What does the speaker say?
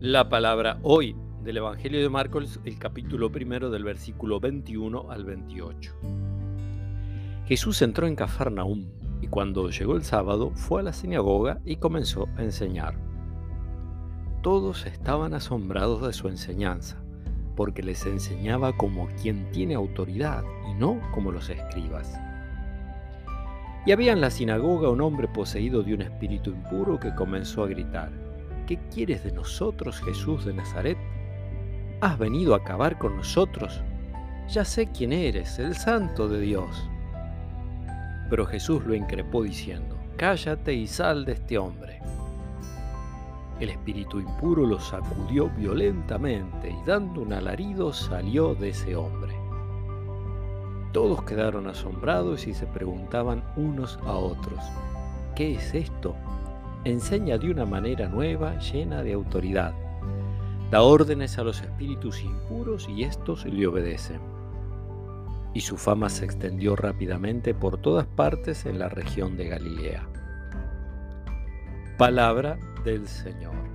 La palabra hoy del Evangelio de Marcos, el capítulo primero del versículo 21 al 28. Jesús entró en Cafarnaúm y cuando llegó el sábado fue a la sinagoga y comenzó a enseñar. Todos estaban asombrados de su enseñanza, porque les enseñaba como quien tiene autoridad y no como los escribas. Y había en la sinagoga un hombre poseído de un espíritu impuro que comenzó a gritar, ¿qué quieres de nosotros, Jesús de Nazaret? ¿Has venido a acabar con nosotros? Ya sé quién eres, el santo de Dios. Pero Jesús lo increpó diciendo, Cállate y sal de este hombre. El espíritu impuro lo sacudió violentamente y dando un alarido salió de ese hombre. Todos quedaron asombrados y se preguntaban unos a otros, ¿qué es esto? Enseña de una manera nueva, llena de autoridad. Da órdenes a los espíritus impuros y estos le obedecen. Y su fama se extendió rápidamente por todas partes en la región de Galilea. Palabra del Señor.